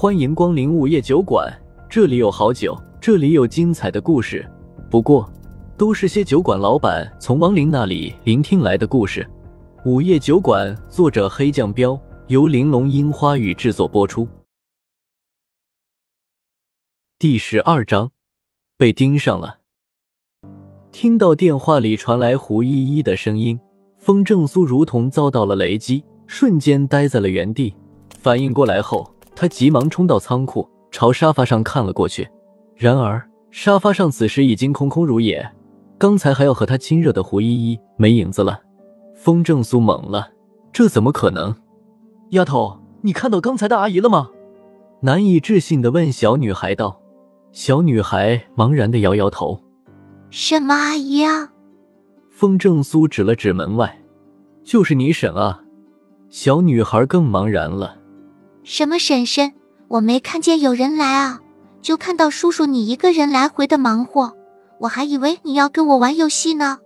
欢迎光临午夜酒馆，这里有好酒，这里有精彩的故事。不过，都是些酒馆老板从亡灵那里聆听来的故事。午夜酒馆，作者黑酱标，由玲珑樱花雨制作播出。第十二章，被盯上了。听到电话里传来胡依依的声音，风正苏如同遭到了雷击，瞬间呆在了原地。反应过来后，他急忙冲到仓库，朝沙发上看了过去。然而，沙发上此时已经空空如也，刚才还要和他亲热的胡依依没影子了。风正苏懵了，这怎么可能？丫头，你看到刚才的阿姨了吗？难以置信的问小女孩道。小女孩茫然的摇摇头。什么阿姨啊？风正苏指了指门外，就是你婶啊。小女孩更茫然了。什么婶婶？我没看见有人来啊，就看到叔叔你一个人来回的忙活，我还以为你要跟我玩游戏呢。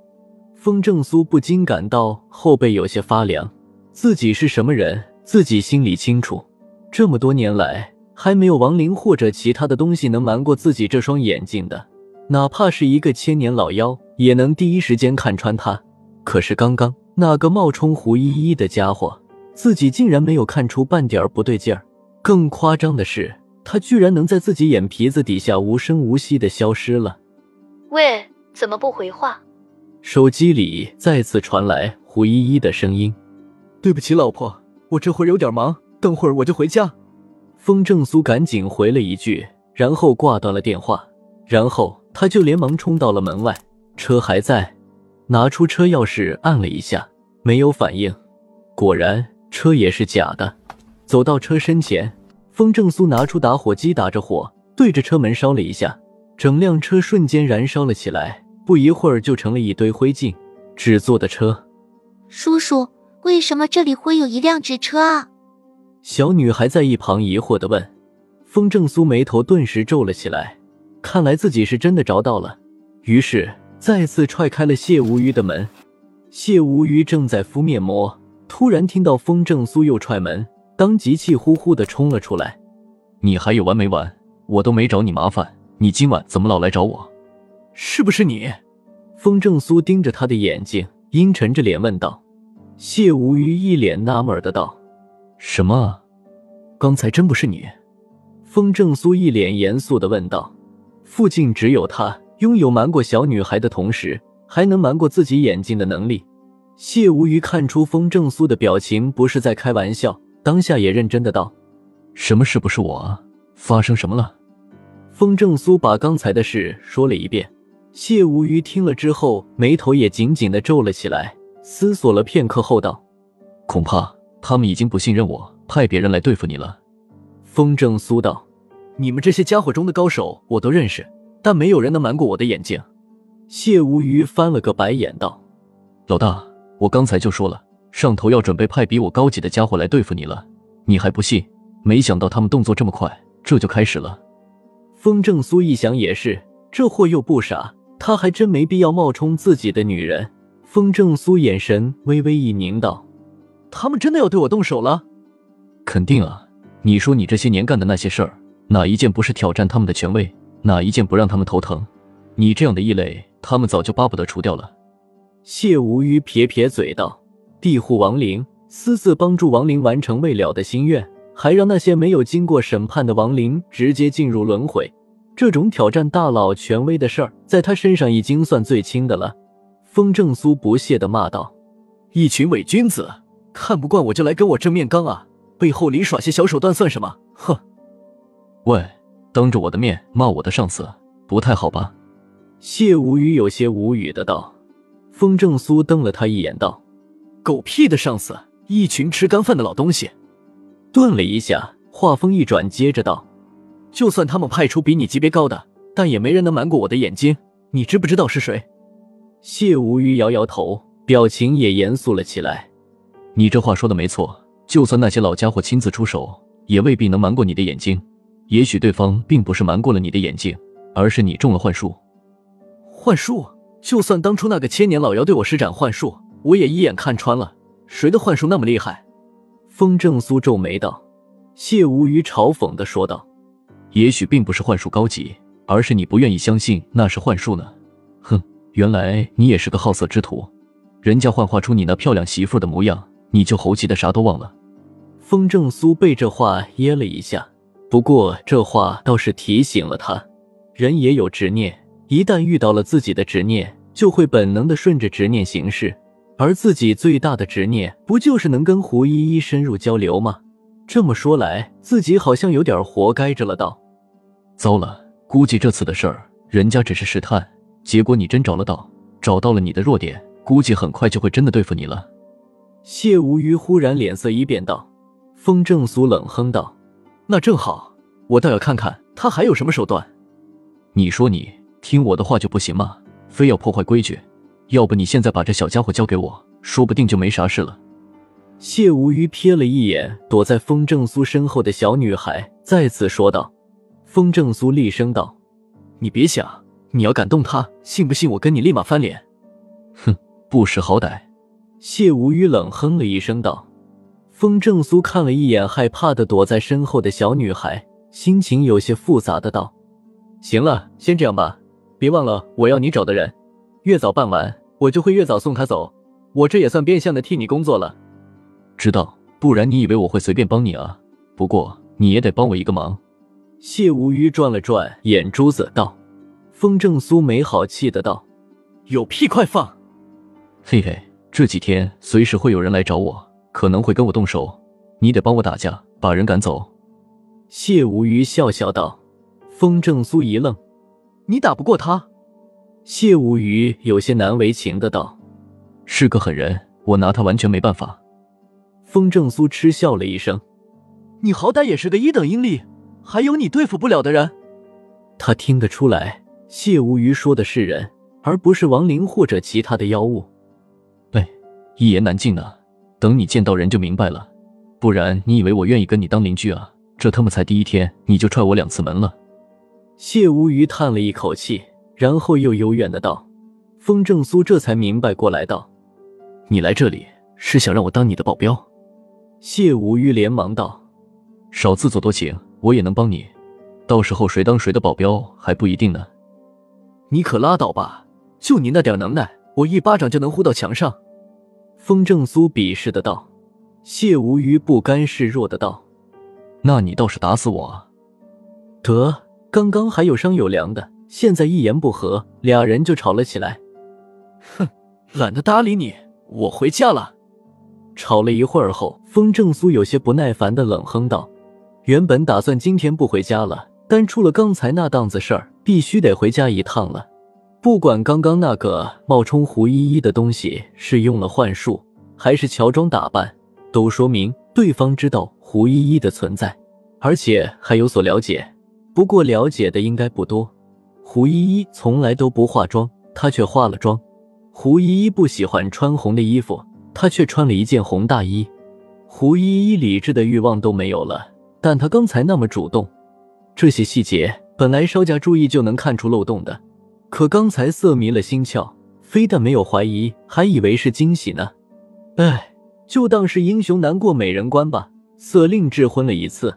风正苏不禁感到后背有些发凉。自己是什么人，自己心里清楚。这么多年来，还没有亡灵或者其他的东西能瞒过自己这双眼睛的。哪怕是一个千年老妖，也能第一时间看穿他。可是刚刚那个冒充胡依依的家伙，自己竟然没有看出半点不对劲儿。更夸张的是，他居然能在自己眼皮子底下无声无息的消失了。喂，怎么不回话？手机里再次传来胡依依的声音：“对不起，老婆，我这会儿有点忙，等会儿我就回家。”风正苏赶紧回了一句，然后挂断了电话，然后。他就连忙冲到了门外，车还在，拿出车钥匙按了一下，没有反应，果然车也是假的。走到车身前，风正苏拿出打火机打着火，对着车门烧了一下，整辆车瞬间燃烧了起来，不一会儿就成了一堆灰烬。纸做的车，叔叔，为什么这里会有一辆纸车啊？小女孩在一旁疑惑的问。风正苏眉头顿时皱了起来。看来自己是真的着到了，于是再次踹开了谢无鱼的门。谢无鱼正在敷面膜，突然听到风正苏又踹门，当即气呼呼的冲了出来。你还有完没完？我都没找你麻烦，你今晚怎么老来找我？是不是你？风正苏盯着他的眼睛，阴沉着脸问道。谢无鱼一脸纳闷的道：“什么？刚才真不是你？”风正苏一脸严肃的问道。附近只有他拥有瞒过小女孩的同时，还能瞒过自己眼睛的能力。谢无鱼看出风正苏的表情不是在开玩笑，当下也认真的道：“什么事不是我啊？发生什么了？”风正苏把刚才的事说了一遍。谢无鱼听了之后，眉头也紧紧的皱了起来，思索了片刻后道：“恐怕他们已经不信任我，派别人来对付你了。”风正苏道。你们这些家伙中的高手我都认识，但没有人能瞒过我的眼睛。谢无鱼翻了个白眼道：“老大，我刚才就说了，上头要准备派比我高级的家伙来对付你了，你还不信？没想到他们动作这么快，这就开始了。”风正苏一想也是，这货又不傻，他还真没必要冒充自己的女人。风正苏眼神微微一凝道：“他们真的要对我动手了？”“肯定啊！你说你这些年干的那些事儿。”哪一件不是挑战他们的权威？哪一件不让他们头疼？你这样的异类，他们早就巴不得除掉了。谢无虞撇撇嘴道：“庇护亡灵，私自帮助亡灵完成未了的心愿，还让那些没有经过审判的亡灵直接进入轮回，这种挑战大佬权威的事儿，在他身上已经算最轻的了。”风正苏不屑的骂道：“一群伪君子，看不惯我就来跟我正面刚啊！背后里耍些小手段算什么？哼！”喂，当着我的面骂我的上司，不太好吧？谢无语有些无语的道。风正苏瞪了他一眼，道：“狗屁的上司，一群吃干饭的老东西。”顿了一下，话锋一转，接着道：“就算他们派出比你级别高的，但也没人能瞒过我的眼睛。你知不知道是谁？”谢无语摇摇头，表情也严肃了起来。你这话说的没错，就算那些老家伙亲自出手，也未必能瞒过你的眼睛。也许对方并不是瞒过了你的眼睛，而是你中了幻术。幻术？就算当初那个千年老妖对我施展幻术，我也一眼看穿了。谁的幻术那么厉害？风正苏皱眉道：“谢无虞嘲讽的说道：“也许并不是幻术高级，而是你不愿意相信那是幻术呢。哼，原来你也是个好色之徒。人家幻化出你那漂亮媳妇的模样，你就猴急的啥都忘了。”风正苏被这话噎了一下，不过这话倒是提醒了他，人也有执念，一旦遇到了自己的执念，就会本能的顺着执念行事。而自己最大的执念，不就是能跟胡依依深入交流吗？这么说来，自己好像有点活该着了。道：“糟了，估计这次的事儿，人家只是试探，结果你真找了道，找到了你的弱点，估计很快就会真的对付你了。”谢无虞忽然脸色一变，道：“风正苏冷哼道，那正好，我倒要看看他还有什么手段。你说你听我的话就不行吗？非要破坏规矩？”要不你现在把这小家伙交给我，说不定就没啥事了。谢无虞瞥了一眼躲在风正苏身后的小女孩，再次说道：“风正苏，厉声道，你别想，你要敢动她，信不信我跟你立马翻脸？”哼，不识好歹。谢无虞冷哼了一声道。风正苏看了一眼害怕的躲在身后的小女孩，心情有些复杂的道：“行了，先这样吧，别忘了我要你找的人。”越早办完，我就会越早送他走。我这也算变相的替你工作了。知道，不然你以为我会随便帮你啊？不过你也得帮我一个忙。谢无虞转了转眼珠子道：“风正苏没好气的道，有屁快放！嘿嘿，这几天随时会有人来找我，可能会跟我动手，你得帮我打架，把人赶走。”谢无虞笑笑道。风正苏一愣：“你打不过他？”谢无虞有些难为情的道：“是个狠人，我拿他完全没办法。”风正苏嗤笑了一声：“你好歹也是个一等阴力，还有你对付不了的人。”他听得出来，谢无虞说的是人，而不是亡灵或者其他的妖物。哎，一言难尽啊！等你见到人就明白了。不然你以为我愿意跟你当邻居啊？这他妈才第一天你就踹我两次门了。谢无虞叹了一口气。然后又幽怨的道：“风正苏这才明白过来，道：‘你来这里是想让我当你的保镖？’谢无虞连忙道：‘少自作多情，我也能帮你。到时候谁当谁的保镖还不一定呢。’你可拉倒吧！就你那点能耐，我一巴掌就能呼到墙上。”风正苏鄙视的道。谢无虞不甘示弱的道：“那你倒是打死我啊！得，刚刚还有商有量的。”现在一言不合，俩人就吵了起来。哼，懒得搭理你，我回家了。吵了一会儿后，风正苏有些不耐烦的冷哼道：“原本打算今天不回家了，但出了刚才那档子事儿，必须得回家一趟了。不管刚刚那个冒充胡依依的东西是用了幻术，还是乔装打扮，都说明对方知道胡依依的存在，而且还有所了解。不过了解的应该不多。”胡依依从来都不化妆，她却化了妆。胡依依不喜欢穿红的衣服，她却穿了一件红大衣。胡依依理智的欲望都没有了，但她刚才那么主动，这些细节本来稍加注意就能看出漏洞的，可刚才色迷了心窍，非但没有怀疑，还以为是惊喜呢。哎，就当是英雄难过美人关吧。色令智昏了一次，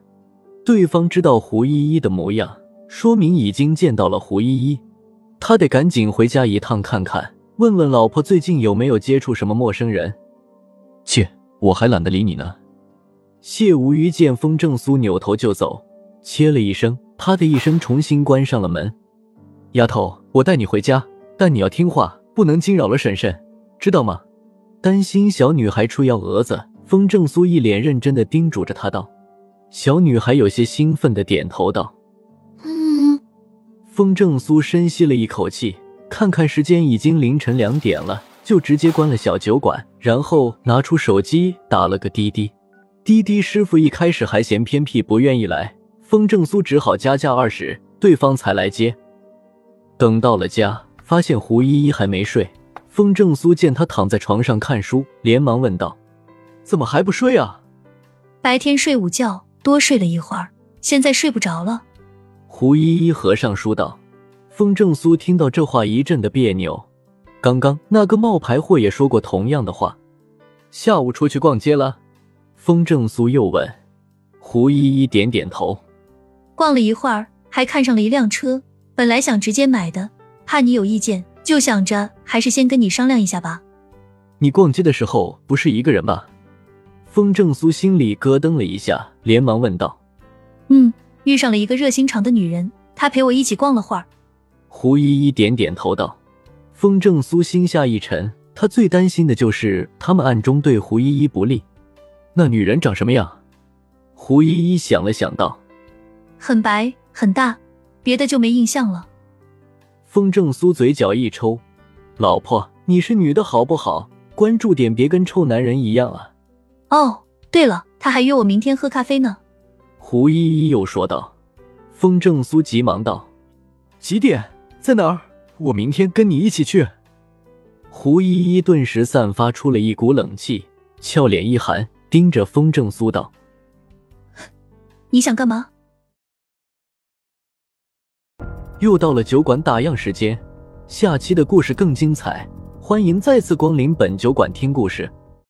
对方知道胡依依的模样。说明已经见到了胡依依，他得赶紧回家一趟看看，问问老婆最近有没有接触什么陌生人。切，我还懒得理你呢。谢无虞见风正苏扭头就走，切了一声，啪的一声重新关上了门。丫头，我带你回家，但你要听话，不能惊扰了婶婶，知道吗？担心小女孩出幺蛾子，风正苏一脸认真的叮嘱着她道。小女孩有些兴奋的点头道。嗯风正苏深吸了一口气，看看时间已经凌晨两点了，就直接关了小酒馆，然后拿出手机打了个滴滴。滴滴师傅一开始还嫌偏僻，不愿意来，风正苏只好加价二十，对方才来接。等到了家，发现胡依依还没睡。风正苏见她躺在床上看书，连忙问道：“怎么还不睡啊？”白天睡午觉，多睡了一会儿，现在睡不着了。胡依依合上书道：“风正苏听到这话一阵的别扭。刚刚那个冒牌货也说过同样的话。下午出去逛街了？”风正苏又问。胡依依点点头。逛了一会儿，还看上了一辆车，本来想直接买的，怕你有意见，就想着还是先跟你商量一下吧。你逛街的时候不是一个人吧？风正苏心里咯噔了一下，连忙问道：“嗯，遇上了一个热心肠的女人，她陪我一起逛了会儿。”胡依依点点头道。风正苏心下一沉，他最担心的就是他们暗中对胡依依不利。那女人长什么样？胡依依想了想道：“很白，很大，别的就没印象了。”风正苏嘴角一抽：“老婆，你是女的好不好？关注点别跟臭男人一样啊！”哦，对了，他还约我明天喝咖啡呢。胡依依又说道。风正苏急忙道：“几点？在哪儿？我明天跟你一起去。”胡依依顿时散发出了一股冷气，俏脸一寒，盯着风正苏道：“你想干嘛？”又到了酒馆打烊时间，下期的故事更精彩，欢迎再次光临本酒馆听故事。